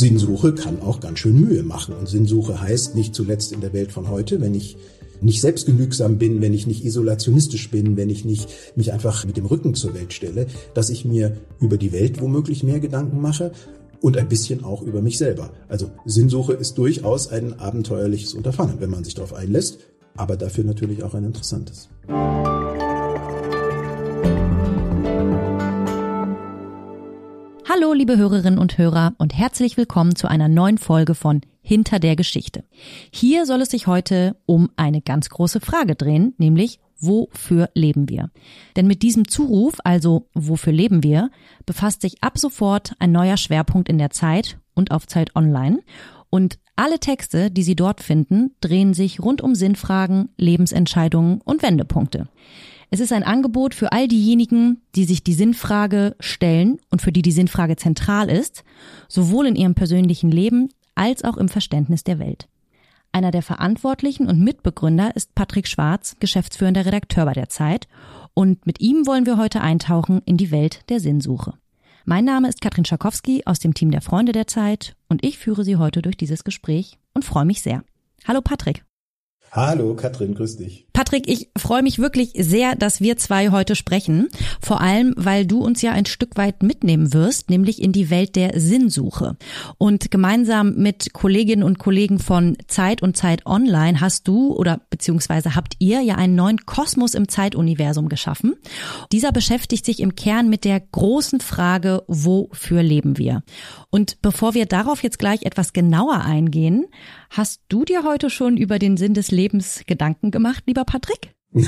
Sinnsuche kann auch ganz schön Mühe machen. Und Sinnsuche heißt nicht zuletzt in der Welt von heute, wenn ich nicht selbstgenügsam bin, wenn ich nicht isolationistisch bin, wenn ich nicht mich einfach mit dem Rücken zur Welt stelle, dass ich mir über die Welt womöglich mehr Gedanken mache und ein bisschen auch über mich selber. Also Sinnsuche ist durchaus ein abenteuerliches Unterfangen, wenn man sich darauf einlässt, aber dafür natürlich auch ein interessantes. Hallo, liebe Hörerinnen und Hörer und herzlich willkommen zu einer neuen Folge von Hinter der Geschichte. Hier soll es sich heute um eine ganz große Frage drehen, nämlich Wofür leben wir? Denn mit diesem Zuruf, also Wofür leben wir, befasst sich ab sofort ein neuer Schwerpunkt in der Zeit und auf Zeit Online. Und alle Texte, die Sie dort finden, drehen sich rund um Sinnfragen, Lebensentscheidungen und Wendepunkte. Es ist ein Angebot für all diejenigen, die sich die Sinnfrage stellen und für die die Sinnfrage zentral ist, sowohl in ihrem persönlichen Leben als auch im Verständnis der Welt. Einer der Verantwortlichen und Mitbegründer ist Patrick Schwarz, geschäftsführender Redakteur bei der Zeit, und mit ihm wollen wir heute eintauchen in die Welt der Sinnsuche. Mein Name ist Katrin Schakowski aus dem Team der Freunde der Zeit und ich führe Sie heute durch dieses Gespräch und freue mich sehr. Hallo Patrick. Hallo Katrin, grüß dich. Patrick, ich freue mich wirklich sehr, dass wir zwei heute sprechen. Vor allem, weil du uns ja ein Stück weit mitnehmen wirst, nämlich in die Welt der Sinnsuche. Und gemeinsam mit Kolleginnen und Kollegen von Zeit und Zeit Online hast du oder beziehungsweise habt ihr ja einen neuen Kosmos im Zeituniversum geschaffen. Dieser beschäftigt sich im Kern mit der großen Frage, wofür leben wir? Und bevor wir darauf jetzt gleich etwas genauer eingehen, hast du dir heute schon über den Sinn des Lebens Gedanken gemacht, lieber Patrick?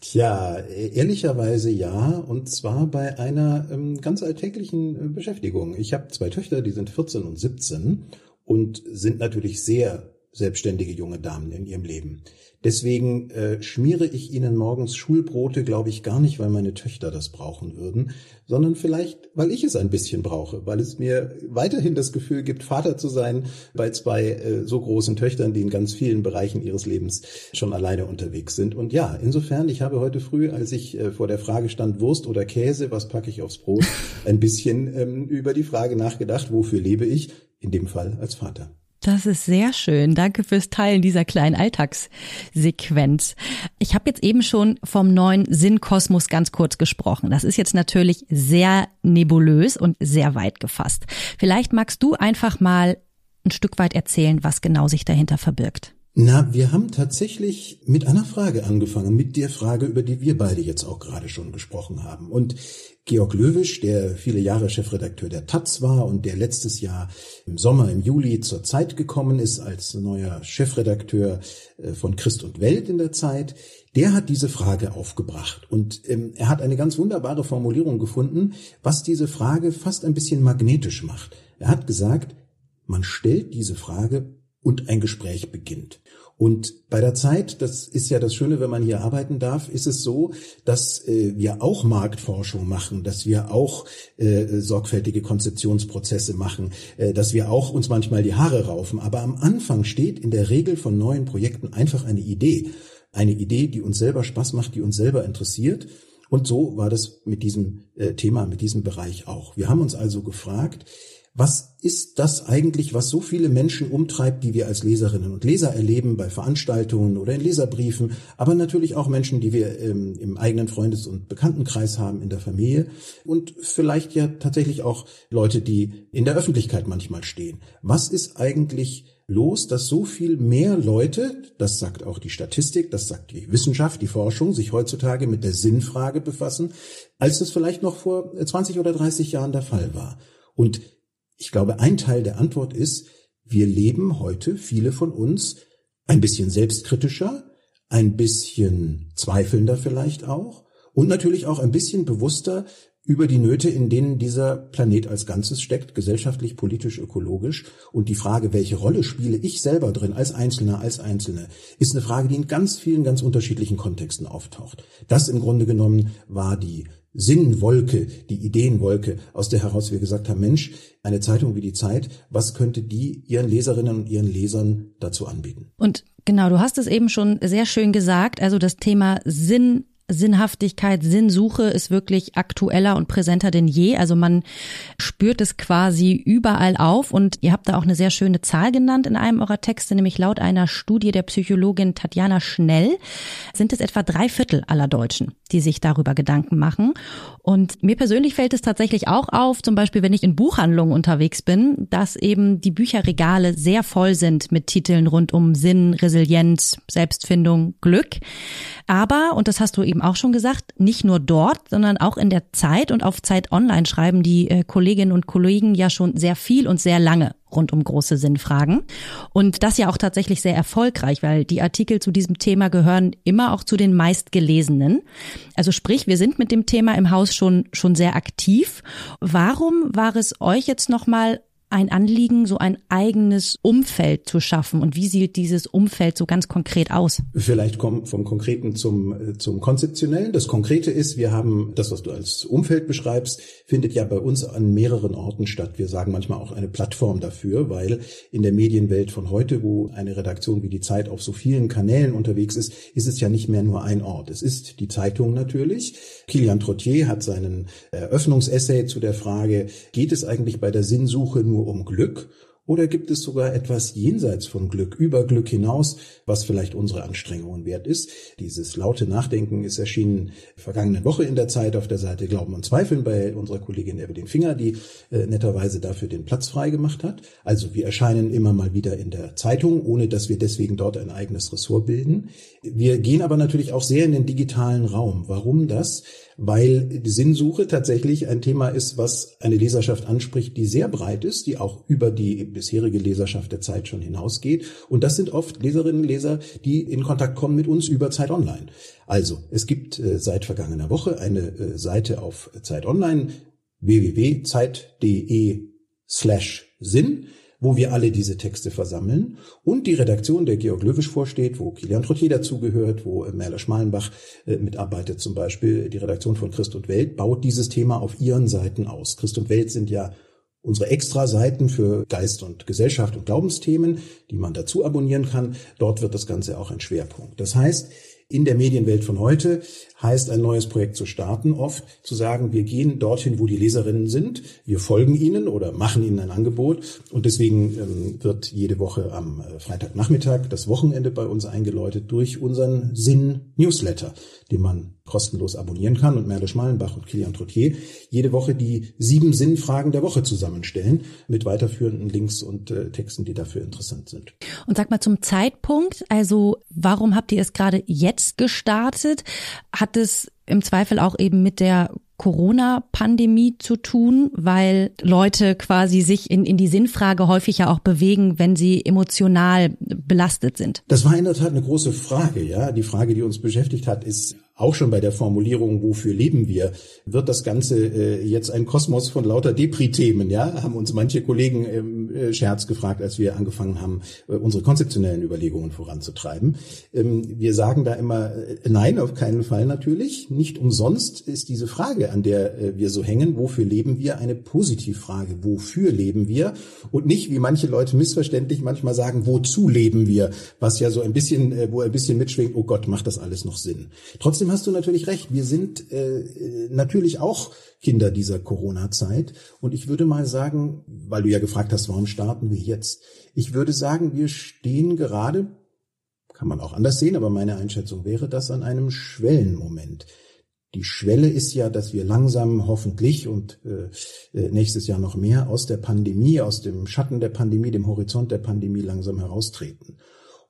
Tja, ehrlicherweise ja, und zwar bei einer ähm, ganz alltäglichen äh, Beschäftigung. Ich habe zwei Töchter, die sind 14 und 17 und sind natürlich sehr selbstständige junge Damen in ihrem Leben. Deswegen äh, schmiere ich ihnen morgens Schulbrote, glaube ich, gar nicht, weil meine Töchter das brauchen würden, sondern vielleicht, weil ich es ein bisschen brauche, weil es mir weiterhin das Gefühl gibt, Vater zu sein bei zwei äh, so großen Töchtern, die in ganz vielen Bereichen ihres Lebens schon alleine unterwegs sind. Und ja, insofern, ich habe heute früh, als ich äh, vor der Frage stand, Wurst oder Käse, was packe ich aufs Brot, ein bisschen ähm, über die Frage nachgedacht, wofür lebe ich? In dem Fall als Vater. Das ist sehr schön. Danke fürs Teilen dieser kleinen Alltagssequenz. Ich habe jetzt eben schon vom neuen Sinnkosmos ganz kurz gesprochen. Das ist jetzt natürlich sehr nebulös und sehr weit gefasst. Vielleicht magst du einfach mal ein Stück weit erzählen, was genau sich dahinter verbirgt. Na, wir haben tatsächlich mit einer Frage angefangen, mit der Frage, über die wir beide jetzt auch gerade schon gesprochen haben. Und Georg Löwisch, der viele Jahre Chefredakteur der Taz war und der letztes Jahr im Sommer, im Juli zur Zeit gekommen ist als neuer Chefredakteur äh, von Christ und Welt in der Zeit, der hat diese Frage aufgebracht. Und ähm, er hat eine ganz wunderbare Formulierung gefunden, was diese Frage fast ein bisschen magnetisch macht. Er hat gesagt, man stellt diese Frage und ein Gespräch beginnt. Und bei der Zeit, das ist ja das Schöne, wenn man hier arbeiten darf, ist es so, dass äh, wir auch Marktforschung machen, dass wir auch äh, sorgfältige Konzeptionsprozesse machen, äh, dass wir auch uns manchmal die Haare raufen. Aber am Anfang steht in der Regel von neuen Projekten einfach eine Idee. Eine Idee, die uns selber Spaß macht, die uns selber interessiert. Und so war das mit diesem äh, Thema, mit diesem Bereich auch. Wir haben uns also gefragt, was ist das eigentlich, was so viele Menschen umtreibt, die wir als Leserinnen und Leser erleben bei Veranstaltungen oder in Leserbriefen, aber natürlich auch Menschen, die wir ähm, im eigenen Freundes- und Bekanntenkreis haben, in der Familie und vielleicht ja tatsächlich auch Leute, die in der Öffentlichkeit manchmal stehen. Was ist eigentlich los, dass so viel mehr Leute, das sagt auch die Statistik, das sagt die Wissenschaft, die Forschung, sich heutzutage mit der Sinnfrage befassen, als es vielleicht noch vor 20 oder 30 Jahren der Fall war. Und ich glaube, ein Teil der Antwort ist, wir leben heute, viele von uns, ein bisschen selbstkritischer, ein bisschen zweifelnder vielleicht auch und natürlich auch ein bisschen bewusster über die Nöte, in denen dieser Planet als Ganzes steckt, gesellschaftlich, politisch, ökologisch. Und die Frage, welche Rolle spiele ich selber drin, als Einzelner, als Einzelne, ist eine Frage, die in ganz vielen, ganz unterschiedlichen Kontexten auftaucht. Das im Grunde genommen war die Sinnwolke, die Ideenwolke, aus der heraus wir gesagt haben, Mensch, eine Zeitung wie die Zeit, was könnte die ihren Leserinnen und ihren Lesern dazu anbieten? Und genau, du hast es eben schon sehr schön gesagt, also das Thema Sinn Sinnhaftigkeit, Sinnsuche ist wirklich aktueller und präsenter denn je. Also man spürt es quasi überall auf und ihr habt da auch eine sehr schöne Zahl genannt in einem eurer Texte, nämlich laut einer Studie der Psychologin Tatjana Schnell sind es etwa drei Viertel aller Deutschen, die sich darüber Gedanken machen. Und mir persönlich fällt es tatsächlich auch auf, zum Beispiel wenn ich in Buchhandlungen unterwegs bin, dass eben die Bücherregale sehr voll sind mit Titeln rund um Sinn, Resilienz, Selbstfindung, Glück. Aber, und das hast du eben auch schon gesagt, nicht nur dort, sondern auch in der Zeit und auf Zeit Online schreiben die äh, Kolleginnen und Kollegen ja schon sehr viel und sehr lange rund um große Sinnfragen. Und das ja auch tatsächlich sehr erfolgreich, weil die Artikel zu diesem Thema gehören immer auch zu den meistgelesenen. Also sprich, wir sind mit dem Thema im Haus schon, schon sehr aktiv. Warum war es euch jetzt nochmal ein Anliegen, so ein eigenes Umfeld zu schaffen? Und wie sieht dieses Umfeld so ganz konkret aus? Vielleicht kommen vom Konkreten zum, äh, zum Konzeptionellen. Das Konkrete ist, wir haben das, was du als Umfeld beschreibst, findet ja bei uns an mehreren Orten statt. Wir sagen manchmal auch eine Plattform dafür, weil in der Medienwelt von heute, wo eine Redaktion wie die Zeit auf so vielen Kanälen unterwegs ist, ist es ja nicht mehr nur ein Ort. Es ist die Zeitung natürlich. Kilian Trottier hat seinen Eröffnungsessay zu der Frage, geht es eigentlich bei der Sinnsuche nur nur um Glück oder gibt es sogar etwas jenseits von Glück, über Glück hinaus, was vielleicht unsere Anstrengungen wert ist? Dieses laute Nachdenken ist erschienen vergangene Woche in der Zeit auf der Seite Glauben und Zweifeln bei unserer Kollegin Evelyn Finger, die äh, netterweise dafür den Platz frei gemacht hat. Also wir erscheinen immer mal wieder in der Zeitung, ohne dass wir deswegen dort ein eigenes Ressort bilden. Wir gehen aber natürlich auch sehr in den digitalen Raum. Warum das? Weil die Sinnsuche tatsächlich ein Thema ist, was eine Leserschaft anspricht, die sehr breit ist, die auch über die bisherige Leserschaft der Zeit schon hinausgeht. Und das sind oft Leserinnen und Leser, die in Kontakt kommen mit uns über Zeit Online. Also, es gibt äh, seit vergangener Woche eine äh, Seite auf Zeit Online www.zeit.de slash Sinn wo wir alle diese Texte versammeln und die Redaktion, der Georg Löwisch vorsteht, wo Kilian Trottier dazugehört, wo äh, Merle Schmalenbach äh, mitarbeitet zum Beispiel, die Redaktion von Christ und Welt, baut dieses Thema auf ihren Seiten aus. Christ und Welt sind ja unsere Extra-Seiten für Geist und Gesellschaft und Glaubensthemen, die man dazu abonnieren kann. Dort wird das Ganze auch ein Schwerpunkt. Das heißt, in der Medienwelt von heute heißt ein neues Projekt zu starten oft zu sagen, wir gehen dorthin, wo die Leserinnen sind, wir folgen ihnen oder machen ihnen ein Angebot und deswegen ähm, wird jede Woche am äh, Freitagnachmittag das Wochenende bei uns eingeläutet durch unseren Sinn Newsletter, den man kostenlos abonnieren kann und Merle Schmalenbach und Kilian Trottier jede Woche die sieben Sinnfragen der Woche zusammenstellen mit weiterführenden Links und äh, Texten, die dafür interessant sind. Und sag mal zum Zeitpunkt, also warum habt ihr es gerade jetzt gestartet? Hat es im Zweifel auch eben mit der Corona-Pandemie zu tun, weil Leute quasi sich in, in die Sinnfrage häufig auch bewegen, wenn sie emotional belastet sind. Das war in der Tat eine große Frage, ja. Die Frage, die uns beschäftigt hat, ist, auch schon bei der Formulierung, wofür leben wir, wird das Ganze äh, jetzt ein Kosmos von lauter Depri-Themen, ja, haben uns manche Kollegen im äh, Scherz gefragt, als wir angefangen haben, äh, unsere konzeptionellen Überlegungen voranzutreiben. Ähm, wir sagen da immer, äh, nein, auf keinen Fall natürlich. Nicht umsonst ist diese Frage, an der äh, wir so hängen, wofür leben wir, eine Positivfrage. Wofür leben wir? Und nicht, wie manche Leute missverständlich manchmal sagen, wozu leben wir? Was ja so ein bisschen, äh, wo ein bisschen mitschwingt, oh Gott, macht das alles noch Sinn? Trotzdem hast du natürlich recht. Wir sind äh, natürlich auch Kinder dieser Corona-Zeit. Und ich würde mal sagen, weil du ja gefragt hast, warum starten wir jetzt? Ich würde sagen, wir stehen gerade, kann man auch anders sehen, aber meine Einschätzung wäre das an einem Schwellenmoment. Die Schwelle ist ja, dass wir langsam hoffentlich und äh, äh nächstes Jahr noch mehr aus der Pandemie, aus dem Schatten der Pandemie, dem Horizont der Pandemie langsam heraustreten.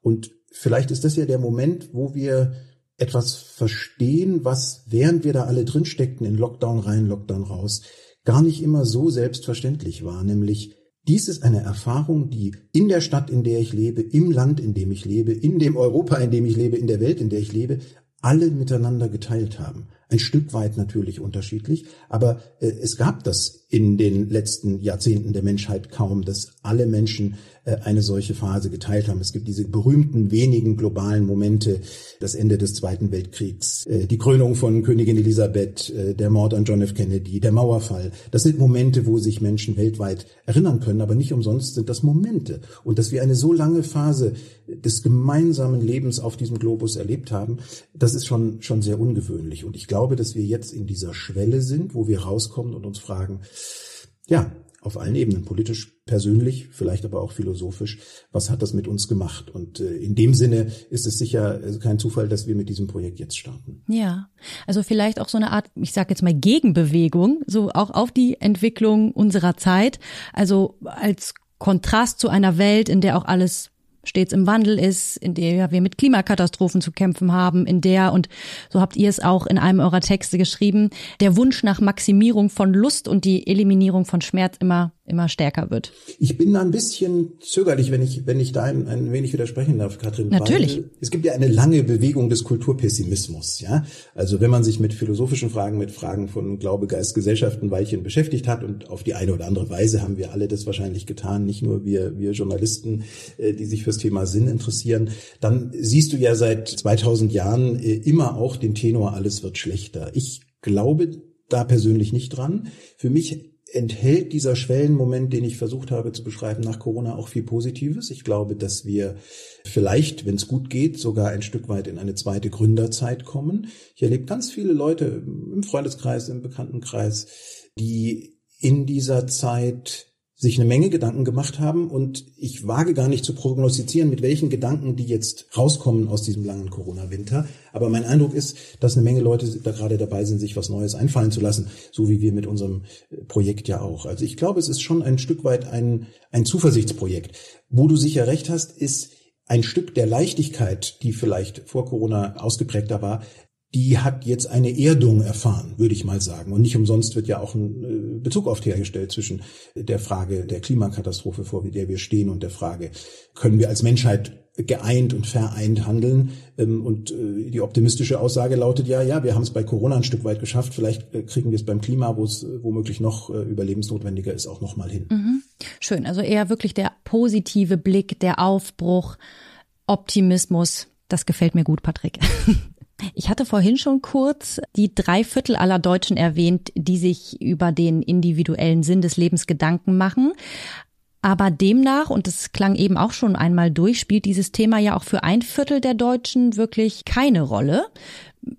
Und vielleicht ist das ja der Moment, wo wir etwas verstehen, was während wir da alle drin steckten, in Lockdown rein, Lockdown raus, gar nicht immer so selbstverständlich war, nämlich dies ist eine Erfahrung, die in der Stadt, in der ich lebe, im Land, in dem ich lebe, in dem Europa, in dem ich lebe, in der Welt, in der ich lebe, alle miteinander geteilt haben. Ein Stück weit natürlich unterschiedlich, aber äh, es gab das in den letzten Jahrzehnten der Menschheit kaum, dass alle Menschen äh, eine solche Phase geteilt haben. Es gibt diese berühmten wenigen globalen Momente, das Ende des Zweiten Weltkriegs, äh, die Krönung von Königin Elisabeth, äh, der Mord an John F. Kennedy, der Mauerfall. Das sind Momente, wo sich Menschen weltweit erinnern können, aber nicht umsonst sind das Momente. Und dass wir eine so lange Phase des gemeinsamen Lebens auf diesem Globus erlebt haben, das ist schon, schon sehr ungewöhnlich. Und ich glaube, dass wir jetzt in dieser Schwelle sind, wo wir rauskommen und uns fragen, ja, auf allen Ebenen, politisch, persönlich, vielleicht aber auch philosophisch, was hat das mit uns gemacht? Und äh, in dem Sinne ist es sicher äh, kein Zufall, dass wir mit diesem Projekt jetzt starten. Ja, also vielleicht auch so eine Art, ich sage jetzt mal Gegenbewegung, so auch auf die Entwicklung unserer Zeit, also als Kontrast zu einer Welt, in der auch alles stets im Wandel ist, in der wir mit Klimakatastrophen zu kämpfen haben, in der, und so habt ihr es auch in einem eurer Texte geschrieben, der Wunsch nach Maximierung von Lust und die Eliminierung von Schmerz immer immer stärker wird. Ich bin da ein bisschen zögerlich, wenn ich, wenn ich da ein, ein wenig widersprechen darf, Katrin. Natürlich. es gibt ja eine lange Bewegung des Kulturpessimismus, ja. Also wenn man sich mit philosophischen Fragen, mit Fragen von Glaube, Geist, Gesellschaft ein Weilchen beschäftigt hat und auf die eine oder andere Weise haben wir alle das wahrscheinlich getan, nicht nur wir, wir Journalisten, äh, die sich fürs Thema Sinn interessieren, dann siehst du ja seit 2000 Jahren äh, immer auch den Tenor, alles wird schlechter. Ich glaube da persönlich nicht dran. Für mich enthält dieser Schwellenmoment, den ich versucht habe zu beschreiben, nach Corona auch viel Positives. Ich glaube, dass wir vielleicht, wenn es gut geht, sogar ein Stück weit in eine zweite Gründerzeit kommen. Ich erlebe ganz viele Leute im Freundeskreis, im Bekanntenkreis, die in dieser Zeit sich eine Menge Gedanken gemacht haben und ich wage gar nicht zu prognostizieren, mit welchen Gedanken die jetzt rauskommen aus diesem langen Corona-Winter. Aber mein Eindruck ist, dass eine Menge Leute da gerade dabei sind, sich was Neues einfallen zu lassen, so wie wir mit unserem äh, Projekt ja auch. Also ich glaube, es ist schon ein Stück weit ein, ein Zuversichtsprojekt. Wo du sicher recht hast, ist ein Stück der Leichtigkeit, die vielleicht vor Corona ausgeprägter war, die hat jetzt eine Erdung erfahren, würde ich mal sagen. Und nicht umsonst wird ja auch ein äh, Bezug oft hergestellt zwischen der Frage der Klimakatastrophe, vor der wir stehen, und der Frage, können wir als Menschheit geeint und vereint handeln. Ähm, und äh, die optimistische Aussage lautet ja, ja, wir haben es bei Corona ein Stück weit geschafft. Vielleicht äh, kriegen wir es beim Klima, wo es womöglich noch überlebensnotwendiger ist, auch noch mal hin. Mhm. Schön. Also eher wirklich der positive Blick, der Aufbruch, Optimismus. Das gefällt mir gut, Patrick. Ich hatte vorhin schon kurz die drei Viertel aller Deutschen erwähnt, die sich über den individuellen Sinn des Lebens Gedanken machen. Aber demnach, und das klang eben auch schon einmal durch, spielt dieses Thema ja auch für ein Viertel der Deutschen wirklich keine Rolle.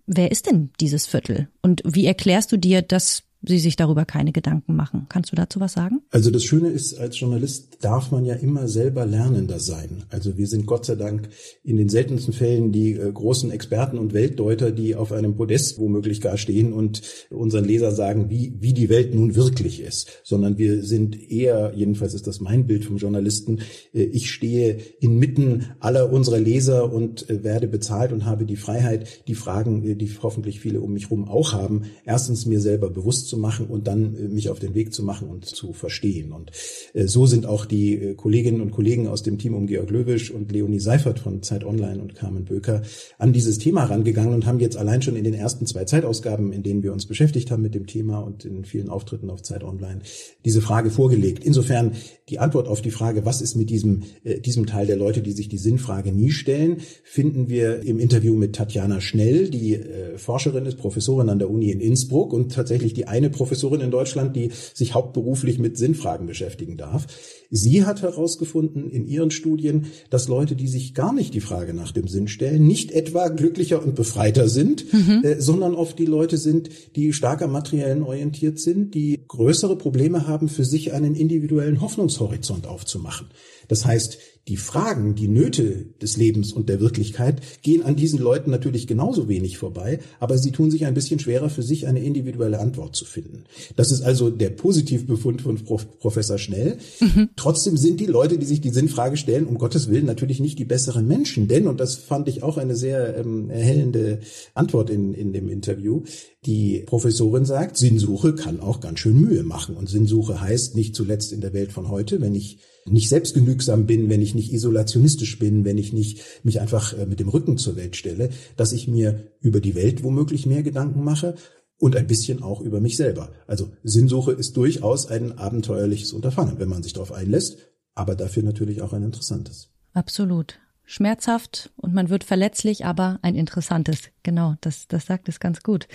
Wer ist denn dieses Viertel? Und wie erklärst du dir, dass sie sich darüber keine Gedanken machen. Kannst du dazu was sagen? Also das Schöne ist, als Journalist darf man ja immer selber Lernender sein. Also wir sind Gott sei Dank in den seltensten Fällen die äh, großen Experten und Weltdeuter, die auf einem Podest womöglich gar stehen und unseren Leser sagen, wie, wie die Welt nun wirklich ist, sondern wir sind eher, jedenfalls ist das mein Bild vom Journalisten, äh, ich stehe inmitten aller unserer Leser und äh, werde bezahlt und habe die Freiheit, die Fragen, die hoffentlich viele um mich herum auch haben, erstens mir selber bewusst zu machen und dann äh, mich auf den Weg zu machen und zu verstehen. Und äh, so sind auch die äh, Kolleginnen und Kollegen aus dem Team um Georg Löwisch und Leonie Seifert von Zeit Online und Carmen Böker an dieses Thema rangegangen und haben jetzt allein schon in den ersten zwei Zeitausgaben, in denen wir uns beschäftigt haben mit dem Thema und in vielen Auftritten auf Zeit Online, diese Frage vorgelegt. Insofern die Antwort auf die Frage, was ist mit diesem, diesem Teil der Leute, die sich die Sinnfrage nie stellen, finden wir im Interview mit Tatjana Schnell, die Forscherin ist, Professorin an der Uni in Innsbruck und tatsächlich die eine Professorin in Deutschland, die sich hauptberuflich mit Sinnfragen beschäftigen darf. Sie hat herausgefunden in ihren Studien, dass Leute, die sich gar nicht die Frage nach dem Sinn stellen, nicht etwa glücklicher und befreiter sind, mhm. äh, sondern oft die Leute sind, die stark am materiellen orientiert sind, die größere Probleme haben, für sich einen individuellen Hoffnungshorizont aufzumachen. Das heißt, die Fragen, die Nöte des Lebens und der Wirklichkeit gehen an diesen Leuten natürlich genauso wenig vorbei, aber sie tun sich ein bisschen schwerer, für sich eine individuelle Antwort zu finden. Das ist also der Positivbefund von Prof. Professor Schnell. Mhm. Trotzdem sind die Leute, die sich die Sinnfrage stellen, um Gottes Willen natürlich nicht die besseren Menschen. Denn, und das fand ich auch eine sehr ähm, erhellende Antwort in, in dem Interview, die Professorin sagt, Sinnsuche kann auch ganz schön Mühe machen. Und Sinnsuche heißt nicht zuletzt in der Welt von heute, wenn ich nicht selbstgenügsam bin, wenn ich nicht isolationistisch bin, wenn ich nicht mich einfach äh, mit dem Rücken zur Welt stelle, dass ich mir über die Welt womöglich mehr Gedanken mache und ein bisschen auch über mich selber. Also Sinnsuche ist durchaus ein abenteuerliches Unterfangen, wenn man sich darauf einlässt, aber dafür natürlich auch ein interessantes. Absolut. Schmerzhaft und man wird verletzlich, aber ein interessantes. Genau, das, das sagt es ganz gut.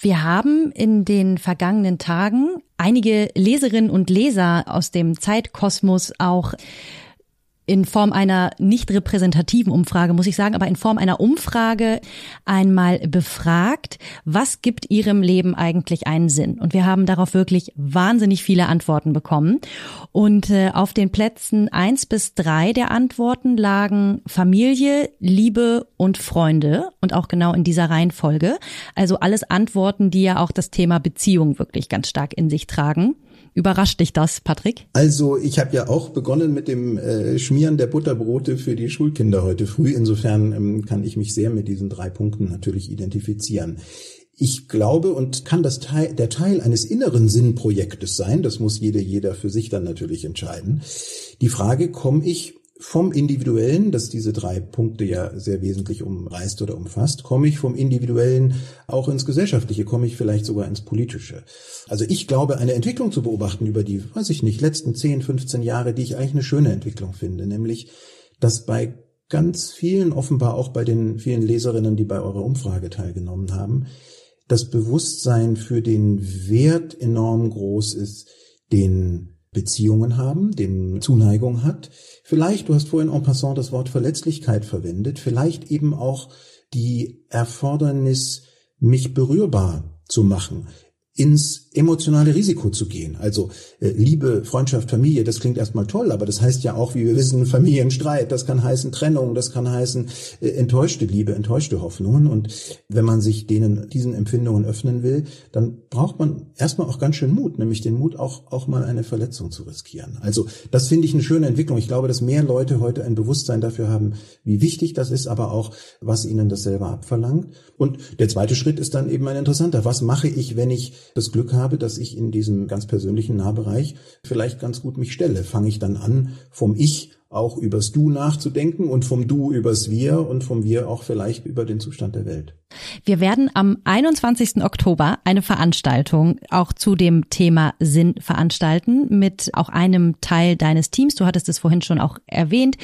Wir haben in den vergangenen Tagen einige Leserinnen und Leser aus dem Zeitkosmos auch in Form einer nicht repräsentativen Umfrage, muss ich sagen, aber in Form einer Umfrage einmal befragt, was gibt ihrem Leben eigentlich einen Sinn? Und wir haben darauf wirklich wahnsinnig viele Antworten bekommen. Und äh, auf den Plätzen eins bis drei der Antworten lagen Familie, Liebe und Freunde und auch genau in dieser Reihenfolge. Also alles Antworten, die ja auch das Thema Beziehung wirklich ganz stark in sich tragen. Überrascht dich das, Patrick? Also ich habe ja auch begonnen mit dem äh, Schmieren der Butterbrote für die Schulkinder heute früh. Insofern ähm, kann ich mich sehr mit diesen drei Punkten natürlich identifizieren. Ich glaube und kann das Teil, der Teil eines inneren Sinnprojektes sein. Das muss jede, jeder für sich dann natürlich entscheiden. Die Frage, komme ich vom Individuellen, das diese drei Punkte ja sehr wesentlich umreißt oder umfasst, komme ich vom Individuellen auch ins Gesellschaftliche, komme ich vielleicht sogar ins Politische. Also ich glaube, eine Entwicklung zu beobachten über die, weiß ich nicht, letzten 10, 15 Jahre, die ich eigentlich eine schöne Entwicklung finde, nämlich, dass bei ganz vielen, offenbar auch bei den vielen Leserinnen, die bei eurer Umfrage teilgenommen haben, das Bewusstsein für den Wert enorm groß ist, den Beziehungen haben, den Zuneigung hat. Vielleicht, du hast vorhin en passant das Wort Verletzlichkeit verwendet, vielleicht eben auch die Erfordernis, mich berührbar zu machen, ins emotionale Risiko zu gehen. Also äh, Liebe, Freundschaft, Familie, das klingt erstmal toll, aber das heißt ja auch, wie wir wissen, Familienstreit, das kann heißen Trennung, das kann heißen äh, enttäuschte Liebe, enttäuschte Hoffnungen. Und wenn man sich denen, diesen Empfindungen öffnen will, dann braucht man erstmal auch ganz schön Mut, nämlich den Mut, auch, auch mal eine Verletzung zu riskieren. Also das finde ich eine schöne Entwicklung. Ich glaube, dass mehr Leute heute ein Bewusstsein dafür haben, wie wichtig das ist, aber auch, was ihnen das selber abverlangt. Und der zweite Schritt ist dann eben ein interessanter. Was mache ich, wenn ich das Glück habe, dass ich in diesem ganz persönlichen Nahbereich vielleicht ganz gut mich stelle. Fange ich dann an, vom Ich auch übers Du nachzudenken und vom Du übers Wir und vom Wir auch vielleicht über den Zustand der Welt. Wir werden am 21. Oktober eine Veranstaltung auch zu dem Thema Sinn veranstalten mit auch einem Teil deines Teams. Du hattest es vorhin schon auch erwähnt,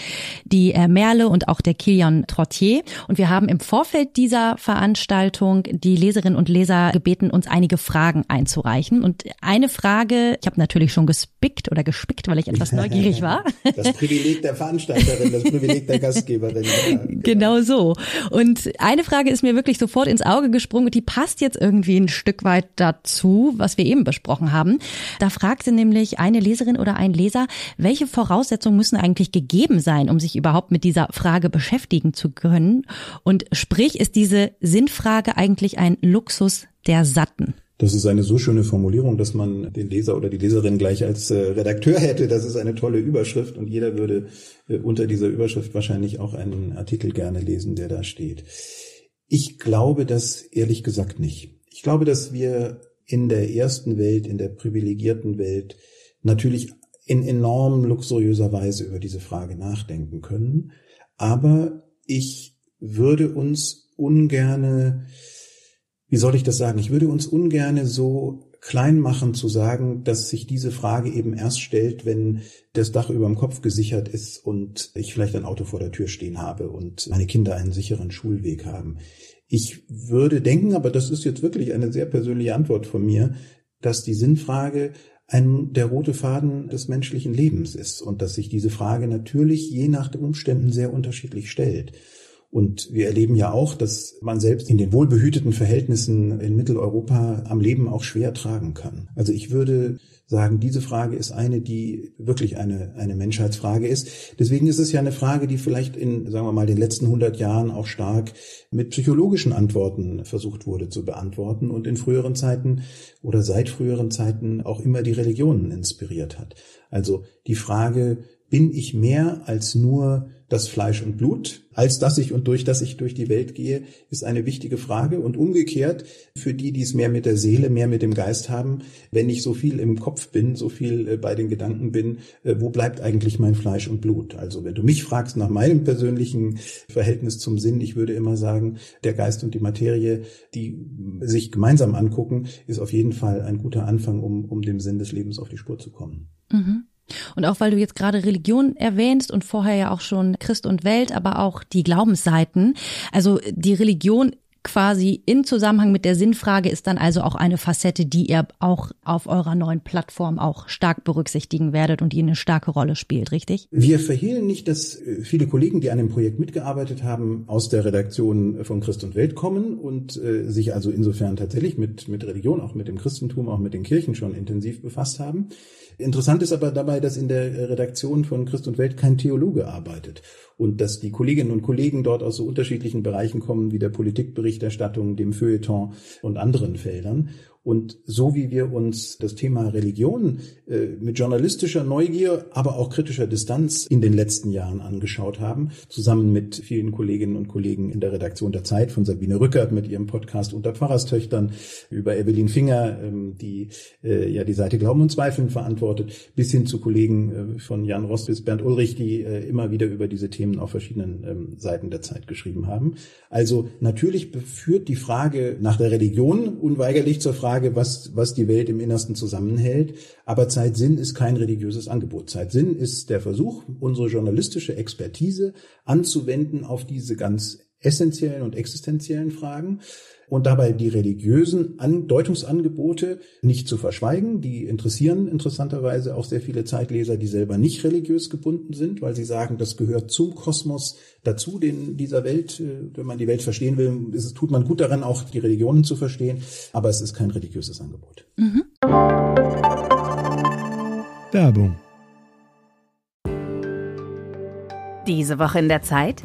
die äh, Merle und auch der Kilian Trottier. Und wir haben im Vorfeld dieser Veranstaltung die Leserinnen und Leser gebeten, uns einige Fragen einzureichen. Und eine Frage, ich habe natürlich schon gespickt oder gespickt, weil ich etwas neugierig war. Das Privileg der Veranstalterin, das Privileg der Gastgeberin. Ja, genau. genau so. Und eine Frage ist mir wirklich wirklich sofort ins Auge gesprungen und die passt jetzt irgendwie ein Stück weit dazu, was wir eben besprochen haben. Da fragte nämlich eine Leserin oder ein Leser, welche Voraussetzungen müssen eigentlich gegeben sein, um sich überhaupt mit dieser Frage beschäftigen zu können? Und sprich, ist diese Sinnfrage eigentlich ein Luxus der Satten? Das ist eine so schöne Formulierung, dass man den Leser oder die Leserin gleich als äh, Redakteur hätte. Das ist eine tolle Überschrift und jeder würde äh, unter dieser Überschrift wahrscheinlich auch einen Artikel gerne lesen, der da steht. Ich glaube das ehrlich gesagt nicht. Ich glaube, dass wir in der ersten Welt, in der privilegierten Welt natürlich in enorm luxuriöser Weise über diese Frage nachdenken können. Aber ich würde uns ungerne, wie soll ich das sagen? Ich würde uns ungerne so klein machen zu sagen, dass sich diese Frage eben erst stellt, wenn das Dach über dem Kopf gesichert ist und ich vielleicht ein Auto vor der Tür stehen habe und meine Kinder einen sicheren Schulweg haben. Ich würde denken, aber das ist jetzt wirklich eine sehr persönliche Antwort von mir, dass die Sinnfrage ein, der rote Faden des menschlichen Lebens ist und dass sich diese Frage natürlich je nach den Umständen sehr unterschiedlich stellt. Und wir erleben ja auch, dass man selbst in den wohlbehüteten Verhältnissen in Mitteleuropa am Leben auch schwer tragen kann. Also ich würde sagen, diese Frage ist eine, die wirklich eine, eine Menschheitsfrage ist. Deswegen ist es ja eine Frage, die vielleicht in, sagen wir mal, den letzten 100 Jahren auch stark mit psychologischen Antworten versucht wurde zu beantworten und in früheren Zeiten oder seit früheren Zeiten auch immer die Religionen inspiriert hat. Also die Frage, bin ich mehr als nur das Fleisch und Blut, als dass ich und durch das ich durch die Welt gehe, ist eine wichtige Frage. Und umgekehrt, für die, die es mehr mit der Seele, mehr mit dem Geist haben, wenn ich so viel im Kopf bin, so viel äh, bei den Gedanken bin, äh, wo bleibt eigentlich mein Fleisch und Blut? Also wenn du mich fragst nach meinem persönlichen Verhältnis zum Sinn, ich würde immer sagen, der Geist und die Materie, die sich gemeinsam angucken, ist auf jeden Fall ein guter Anfang, um, um dem Sinn des Lebens auf die Spur zu kommen. Mhm. Und auch weil du jetzt gerade Religion erwähnst und vorher ja auch schon Christ und Welt, aber auch die Glaubensseiten. Also die Religion quasi in Zusammenhang mit der Sinnfrage ist dann also auch eine Facette, die ihr auch auf eurer neuen Plattform auch stark berücksichtigen werdet und die eine starke Rolle spielt, richtig? Wir verhehlen nicht, dass äh, viele Kollegen, die an dem Projekt mitgearbeitet haben, aus der Redaktion von Christ und Welt kommen und äh, sich also insofern tatsächlich mit, mit Religion, auch mit dem Christentum, auch mit den Kirchen schon intensiv befasst haben. Interessant ist aber dabei, dass in der Redaktion von Christ und Welt kein Theologe arbeitet und dass die Kolleginnen und Kollegen dort aus so unterschiedlichen Bereichen kommen wie der Politikberichterstattung, dem Feuilleton und anderen Feldern. Und so wie wir uns das Thema Religion äh, mit journalistischer Neugier, aber auch kritischer Distanz in den letzten Jahren angeschaut haben, zusammen mit vielen Kolleginnen und Kollegen in der Redaktion der Zeit, von Sabine Rückert mit ihrem Podcast Unter Pfarrerstöchtern, über Evelyn Finger, ähm, die äh, ja die Seite Glauben und Zweifeln verantwortet, bis hin zu Kollegen äh, von Jan Rost bis Bernd Ulrich, die äh, immer wieder über diese Themen auf verschiedenen ähm, Seiten der Zeit geschrieben haben. Also natürlich führt die Frage nach der Religion unweigerlich zur Frage, Frage, was, was die Welt im Innersten zusammenhält. Aber Zeitsinn ist kein religiöses Angebot. Zeitsinn ist der Versuch, unsere journalistische Expertise anzuwenden auf diese ganz essentiellen und existenziellen Fragen und dabei die religiösen Deutungsangebote nicht zu verschweigen. Die interessieren interessanterweise auch sehr viele Zeitleser, die selber nicht religiös gebunden sind, weil sie sagen, das gehört zum Kosmos dazu, den dieser Welt, äh, wenn man die Welt verstehen will, ist es, tut man gut daran, auch die Religionen zu verstehen, aber es ist kein religiöses Angebot. Mhm. Werbung. Diese Woche in der Zeit?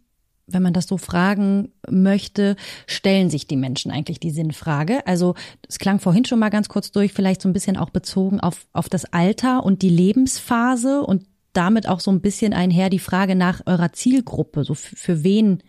wenn man das so fragen möchte, stellen sich die Menschen eigentlich die Sinnfrage? Also es klang vorhin schon mal ganz kurz durch, vielleicht so ein bisschen auch bezogen auf, auf das Alter und die Lebensphase und damit auch so ein bisschen einher die Frage nach eurer Zielgruppe. So für, für wen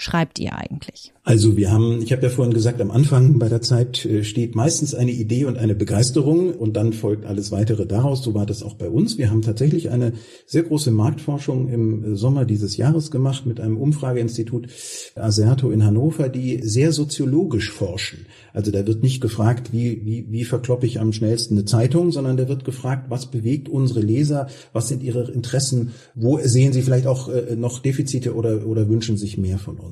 schreibt ihr eigentlich? Also wir haben, ich habe ja vorhin gesagt, am Anfang bei der Zeit äh, steht meistens eine Idee und eine Begeisterung und dann folgt alles weitere daraus. So war das auch bei uns. Wir haben tatsächlich eine sehr große Marktforschung im Sommer dieses Jahres gemacht mit einem Umfrageinstitut Aserto in Hannover, die sehr soziologisch forschen. Also da wird nicht gefragt, wie, wie, wie verkloppe ich am schnellsten eine Zeitung, sondern da wird gefragt, was bewegt unsere Leser, was sind ihre Interessen, wo sehen sie vielleicht auch äh, noch Defizite oder, oder wünschen sich mehr von uns.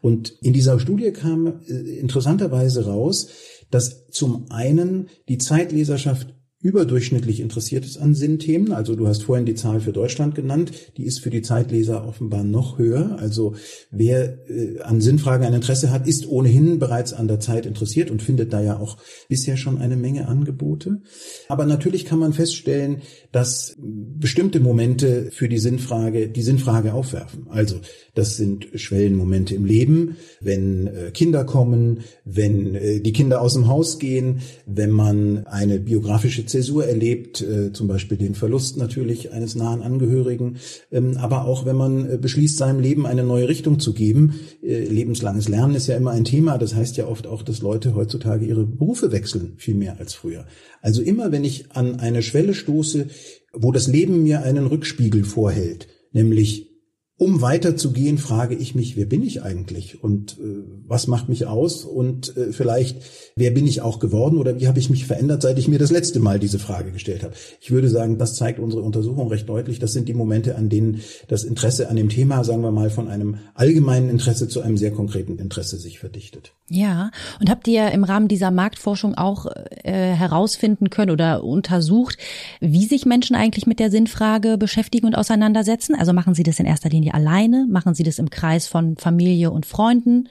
Und in dieser Studie kam äh, interessanterweise raus, dass zum einen die Zeitleserschaft überdurchschnittlich interessiert ist an Sinnthemen. Also du hast vorhin die Zahl für Deutschland genannt, die ist für die Zeitleser offenbar noch höher. Also wer äh, an Sinnfragen ein Interesse hat, ist ohnehin bereits an der Zeit interessiert und findet da ja auch bisher schon eine Menge Angebote. Aber natürlich kann man feststellen, dass bestimmte Momente für die Sinnfrage die Sinnfrage aufwerfen. Also das sind Schwellenmomente im Leben, wenn äh, Kinder kommen, wenn äh, die Kinder aus dem Haus gehen, wenn man eine biografische Zäsur erlebt, äh, zum Beispiel den Verlust natürlich eines nahen Angehörigen, ähm, aber auch wenn man äh, beschließt, seinem Leben eine neue Richtung zu geben. Äh, lebenslanges Lernen ist ja immer ein Thema. Das heißt ja oft auch, dass Leute heutzutage ihre Berufe wechseln, viel mehr als früher. Also immer, wenn ich an eine Schwelle stoße, wo das Leben mir einen Rückspiegel vorhält, nämlich um weiterzugehen, frage ich mich, wer bin ich eigentlich und äh, was macht mich aus und äh, vielleicht, wer bin ich auch geworden oder wie habe ich mich verändert, seit ich mir das letzte Mal diese Frage gestellt habe. Ich würde sagen, das zeigt unsere Untersuchung recht deutlich. Das sind die Momente, an denen das Interesse an dem Thema, sagen wir mal, von einem allgemeinen Interesse zu einem sehr konkreten Interesse sich verdichtet. Ja, und habt ihr im Rahmen dieser Marktforschung auch äh, herausfinden können oder untersucht, wie sich Menschen eigentlich mit der Sinnfrage beschäftigen und auseinandersetzen? Also machen sie das in erster Linie alleine? Machen Sie das im Kreis von Familie und Freunden?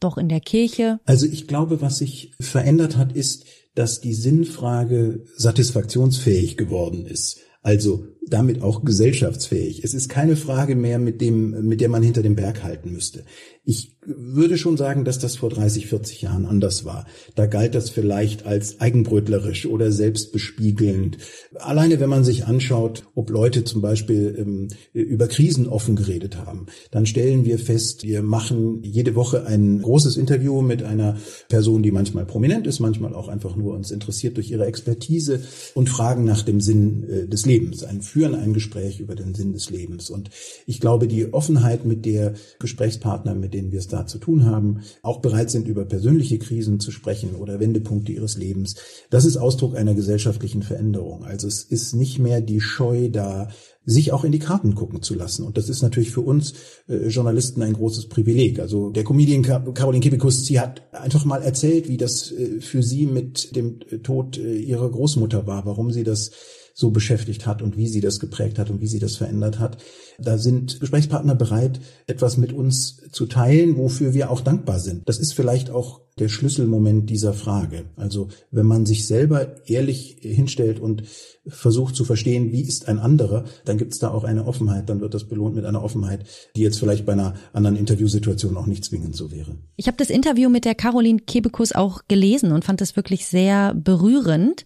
Doch in der Kirche? Also ich glaube, was sich verändert hat, ist, dass die Sinnfrage satisfaktionsfähig geworden ist. Also damit auch gesellschaftsfähig. Es ist keine Frage mehr, mit dem, mit der man hinter dem Berg halten müsste. Ich würde schon sagen, dass das vor 30, 40 Jahren anders war. Da galt das vielleicht als eigenbrötlerisch oder selbstbespiegelnd. Alleine wenn man sich anschaut, ob Leute zum Beispiel ähm, über Krisen offen geredet haben, dann stellen wir fest, wir machen jede Woche ein großes Interview mit einer Person, die manchmal prominent ist, manchmal auch einfach nur uns interessiert durch ihre Expertise und fragen nach dem Sinn äh, des Lebens. Ein führen ein Gespräch über den Sinn des Lebens. Und ich glaube, die Offenheit, mit der Gesprächspartner, mit denen wir es da zu tun haben, auch bereit sind, über persönliche Krisen zu sprechen oder Wendepunkte ihres Lebens, das ist Ausdruck einer gesellschaftlichen Veränderung. Also es ist nicht mehr die Scheu da, sich auch in die Karten gucken zu lassen. Und das ist natürlich für uns äh, Journalisten ein großes Privileg. Also der Comedian Caroline Kebekus, sie hat einfach mal erzählt, wie das äh, für sie mit dem Tod äh, ihrer Großmutter war, warum sie das so beschäftigt hat und wie sie das geprägt hat und wie sie das verändert hat. Da sind Gesprächspartner bereit, etwas mit uns zu teilen, wofür wir auch dankbar sind. Das ist vielleicht auch der Schlüsselmoment dieser Frage. Also wenn man sich selber ehrlich hinstellt und versucht zu verstehen, wie ist ein anderer, dann gibt es da auch eine Offenheit, dann wird das belohnt mit einer Offenheit, die jetzt vielleicht bei einer anderen Interviewsituation auch nicht zwingend so wäre. Ich habe das Interview mit der Caroline Kebekus auch gelesen und fand das wirklich sehr berührend.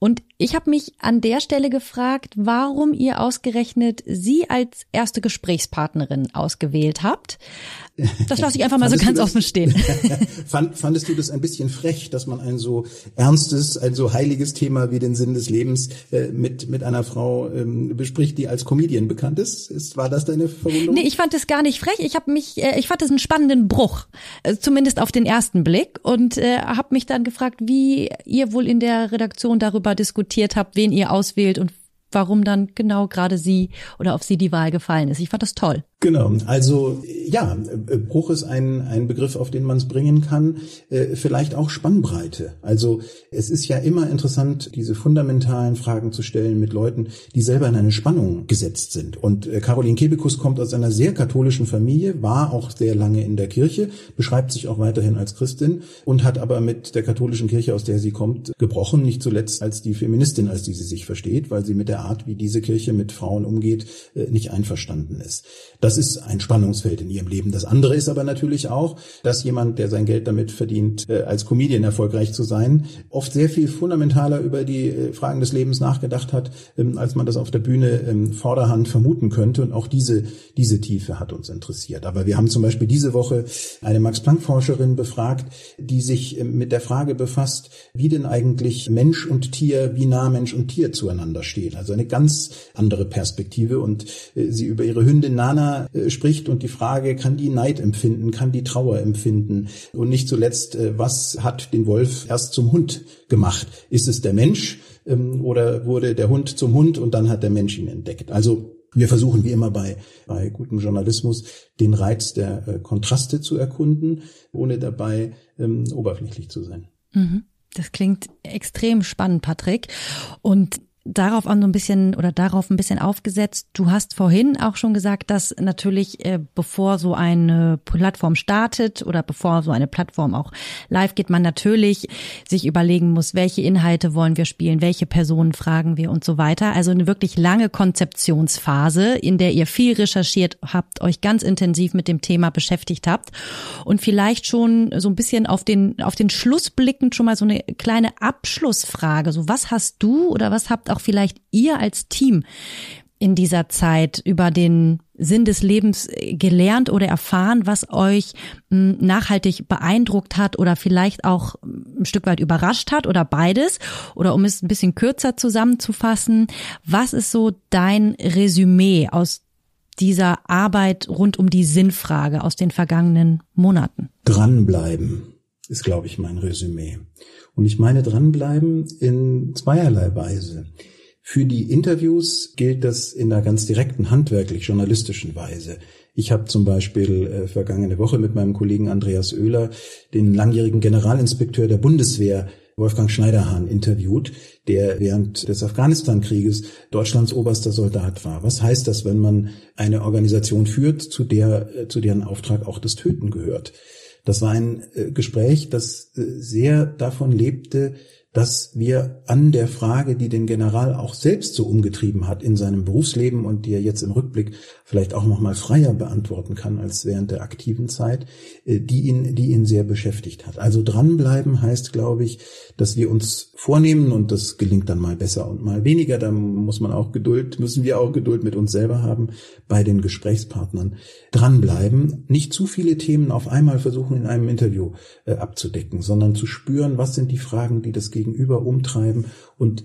Und ich habe mich an der Stelle gefragt, warum ihr ausgerechnet sie als erste Gesprächspartnerin ausgewählt habt. Das lasse ich einfach mal so ganz offen stehen. Fand, fandest du das ein bisschen frech, dass man ein so ernstes, ein so heiliges Thema wie den Sinn des Lebens äh, mit, mit einer Frau ähm, bespricht, die als Comedian bekannt ist? ist? War das deine Verwunderung? Nee, ich fand es gar nicht frech. Ich habe mich, äh, ich fand es einen spannenden Bruch, äh, zumindest auf den ersten Blick und äh, habe mich dann gefragt, wie ihr wohl in der Redaktion darüber diskutiert habt, wen ihr auswählt und warum dann genau gerade sie oder auf sie die Wahl gefallen ist. Ich fand das toll. Genau, also ja, Bruch ist ein, ein Begriff, auf den man es bringen kann. Äh, vielleicht auch Spannbreite. Also es ist ja immer interessant, diese fundamentalen Fragen zu stellen mit Leuten, die selber in eine Spannung gesetzt sind. Und äh, Caroline Kebekus kommt aus einer sehr katholischen Familie, war auch sehr lange in der Kirche, beschreibt sich auch weiterhin als Christin und hat aber mit der katholischen Kirche, aus der sie kommt, gebrochen, nicht zuletzt als die Feministin, als die sie sich versteht, weil sie mit der Art, wie diese Kirche mit Frauen umgeht, äh, nicht einverstanden ist. Das ist ein Spannungsfeld in ihrem Leben. Das andere ist aber natürlich auch, dass jemand, der sein Geld damit verdient, äh, als Comedian erfolgreich zu sein, oft sehr viel fundamentaler über die äh, Fragen des Lebens nachgedacht hat, ähm, als man das auf der Bühne ähm, vorderhand vermuten könnte. Und auch diese, diese Tiefe hat uns interessiert. Aber wir haben zum Beispiel diese Woche eine Max-Planck-Forscherin befragt, die sich ähm, mit der Frage befasst, wie denn eigentlich Mensch und Tier, wie nah Mensch und Tier zueinander stehen. Also eine ganz andere Perspektive. Und äh, sie über ihre Hündin Nana äh, spricht und die Frage, kann die Neid empfinden, kann die Trauer empfinden? Und nicht zuletzt, äh, was hat den Wolf erst zum Hund gemacht? Ist es der Mensch ähm, oder wurde der Hund zum Hund und dann hat der Mensch ihn entdeckt? Also wir versuchen wie immer bei, bei gutem Journalismus den Reiz der Kontraste zu erkunden, ohne dabei ähm, oberflächlich zu sein. Mhm. Das klingt extrem spannend, Patrick. Und darauf an so ein bisschen oder darauf ein bisschen aufgesetzt. Du hast vorhin auch schon gesagt, dass natürlich äh, bevor so eine Plattform startet oder bevor so eine Plattform auch live geht, man natürlich sich überlegen muss, welche Inhalte wollen wir spielen, welche Personen fragen wir und so weiter. Also eine wirklich lange Konzeptionsphase, in der ihr viel recherchiert habt, euch ganz intensiv mit dem Thema beschäftigt habt und vielleicht schon so ein bisschen auf den auf den Schluss blickend schon mal so eine kleine Abschlussfrage. So was hast du oder was habt auch vielleicht ihr als Team in dieser Zeit über den Sinn des Lebens gelernt oder erfahren, was euch hm, nachhaltig beeindruckt hat oder vielleicht auch ein Stück weit überrascht hat oder beides? Oder um es ein bisschen kürzer zusammenzufassen, was ist so dein Resümee aus dieser Arbeit rund um die Sinnfrage aus den vergangenen Monaten? Dranbleiben ist, glaube ich, mein Resümee. Und ich meine dranbleiben in zweierlei Weise. Für die Interviews gilt das in einer ganz direkten handwerklich-journalistischen Weise. Ich habe zum Beispiel äh, vergangene Woche mit meinem Kollegen Andreas Oehler den langjährigen Generalinspekteur der Bundeswehr Wolfgang Schneiderhahn interviewt, der während des Afghanistan-Krieges Deutschlands oberster Soldat war. Was heißt das, wenn man eine Organisation führt, zu der, äh, zu deren Auftrag auch das Töten gehört? Das war ein äh, Gespräch, das äh, sehr davon lebte, dass wir an der Frage, die den General auch selbst so umgetrieben hat in seinem Berufsleben und die er jetzt im Rückblick vielleicht auch noch mal freier beantworten kann als während der aktiven Zeit, äh, die ihn, die ihn sehr beschäftigt hat. Also dranbleiben heißt, glaube ich, dass wir uns vornehmen und das gelingt dann mal besser und mal weniger. Da muss man auch Geduld, müssen wir auch Geduld mit uns selber haben bei den Gesprächspartnern. Dranbleiben, nicht zu viele Themen auf einmal versuchen in einem Interview äh, abzudecken, sondern zu spüren, was sind die Fragen, die das umtreiben und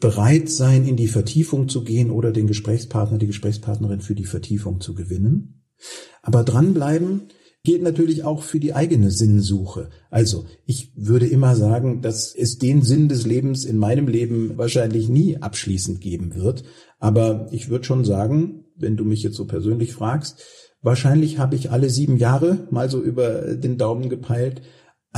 bereit sein, in die Vertiefung zu gehen oder den Gesprächspartner, die Gesprächspartnerin für die Vertiefung zu gewinnen. Aber dranbleiben gilt natürlich auch für die eigene Sinnsuche. Also ich würde immer sagen, dass es den Sinn des Lebens in meinem Leben wahrscheinlich nie abschließend geben wird. Aber ich würde schon sagen, wenn du mich jetzt so persönlich fragst, wahrscheinlich habe ich alle sieben Jahre mal so über den Daumen gepeilt,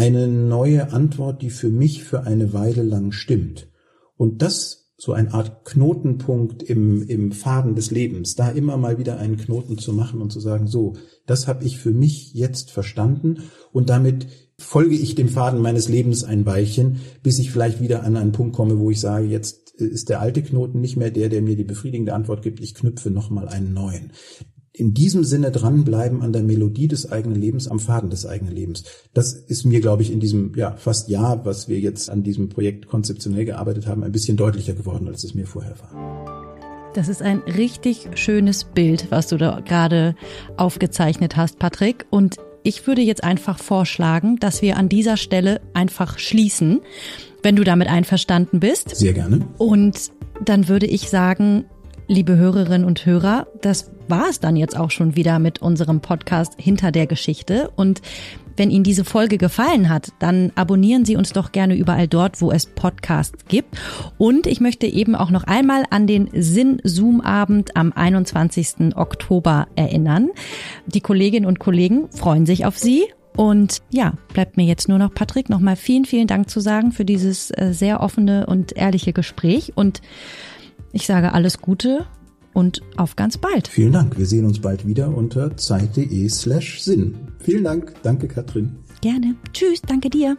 eine neue Antwort, die für mich für eine Weile lang stimmt. Und das so eine Art Knotenpunkt im, im Faden des Lebens, da immer mal wieder einen Knoten zu machen und zu sagen, so, das habe ich für mich jetzt verstanden. Und damit folge ich dem Faden meines Lebens ein Weilchen, bis ich vielleicht wieder an einen Punkt komme, wo ich sage, jetzt ist der alte Knoten nicht mehr der, der mir die befriedigende Antwort gibt, ich knüpfe nochmal einen neuen in diesem Sinne dranbleiben an der Melodie des eigenen Lebens, am Faden des eigenen Lebens. Das ist mir, glaube ich, in diesem ja, fast Jahr, was wir jetzt an diesem Projekt konzeptionell gearbeitet haben, ein bisschen deutlicher geworden, als es mir vorher war. Das ist ein richtig schönes Bild, was du da gerade aufgezeichnet hast, Patrick. Und ich würde jetzt einfach vorschlagen, dass wir an dieser Stelle einfach schließen, wenn du damit einverstanden bist. Sehr gerne. Und dann würde ich sagen, liebe Hörerinnen und Hörer, das war es dann jetzt auch schon wieder mit unserem Podcast Hinter der Geschichte. Und wenn Ihnen diese Folge gefallen hat, dann abonnieren Sie uns doch gerne überall dort, wo es Podcasts gibt. Und ich möchte eben auch noch einmal an den Sinn-Zoom-Abend am 21. Oktober erinnern. Die Kolleginnen und Kollegen freuen sich auf Sie und ja, bleibt mir jetzt nur noch, Patrick, nochmal vielen, vielen Dank zu sagen für dieses äh, sehr offene und ehrliche Gespräch. Und ich sage alles Gute und auf ganz bald. Vielen Dank. Wir sehen uns bald wieder unter zeit.de slash Sinn. Vielen Dank. Danke, Katrin. Gerne. Tschüss. Danke dir.